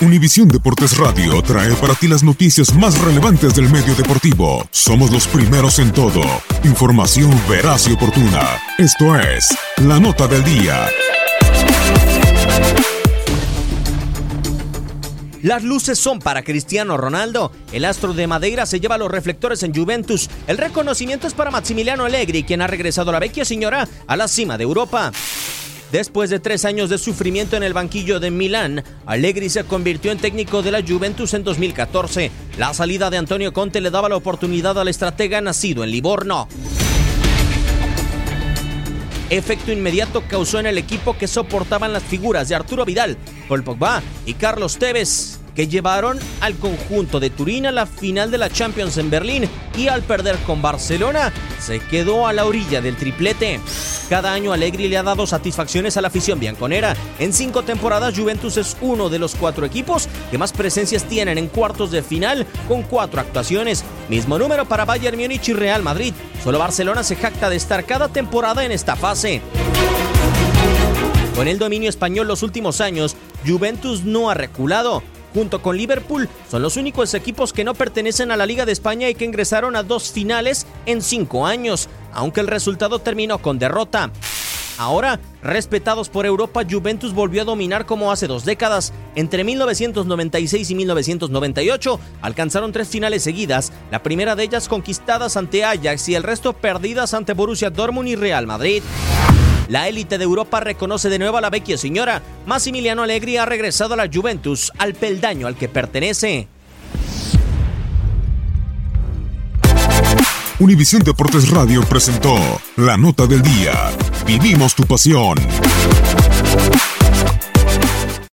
Univisión Deportes Radio trae para ti las noticias más relevantes del medio deportivo. Somos los primeros en todo. Información veraz y oportuna. Esto es La Nota del Día. Las luces son para Cristiano Ronaldo. El astro de Madeira se lleva los reflectores en Juventus. El reconocimiento es para Maximiliano Allegri, quien ha regresado a la vecchia señora a la cima de Europa. Después de tres años de sufrimiento en el banquillo de Milán, Allegri se convirtió en técnico de la Juventus en 2014. La salida de Antonio Conte le daba la oportunidad al estratega nacido en Livorno. Efecto inmediato causó en el equipo que soportaban las figuras de Arturo Vidal, Paul Pogba y Carlos Tevez que llevaron al conjunto de Turín a la final de la Champions en Berlín y al perder con Barcelona se quedó a la orilla del triplete. Cada año Allegri le ha dado satisfacciones a la afición bianconera. En cinco temporadas Juventus es uno de los cuatro equipos que más presencias tienen en cuartos de final con cuatro actuaciones. Mismo número para Bayern Múnich y Real Madrid. Solo Barcelona se jacta de estar cada temporada en esta fase. Con el dominio español los últimos años, Juventus no ha reculado junto con Liverpool, son los únicos equipos que no pertenecen a la Liga de España y que ingresaron a dos finales en cinco años, aunque el resultado terminó con derrota. Ahora, respetados por Europa, Juventus volvió a dominar como hace dos décadas. Entre 1996 y 1998 alcanzaron tres finales seguidas, la primera de ellas conquistadas ante Ajax y el resto perdidas ante Borussia Dortmund y Real Madrid. La élite de Europa reconoce de nuevo a la vecchia señora. Massimiliano Allegri ha regresado a la Juventus, al peldaño al que pertenece. Univisión Deportes Radio presentó la nota del día. Vivimos tu pasión.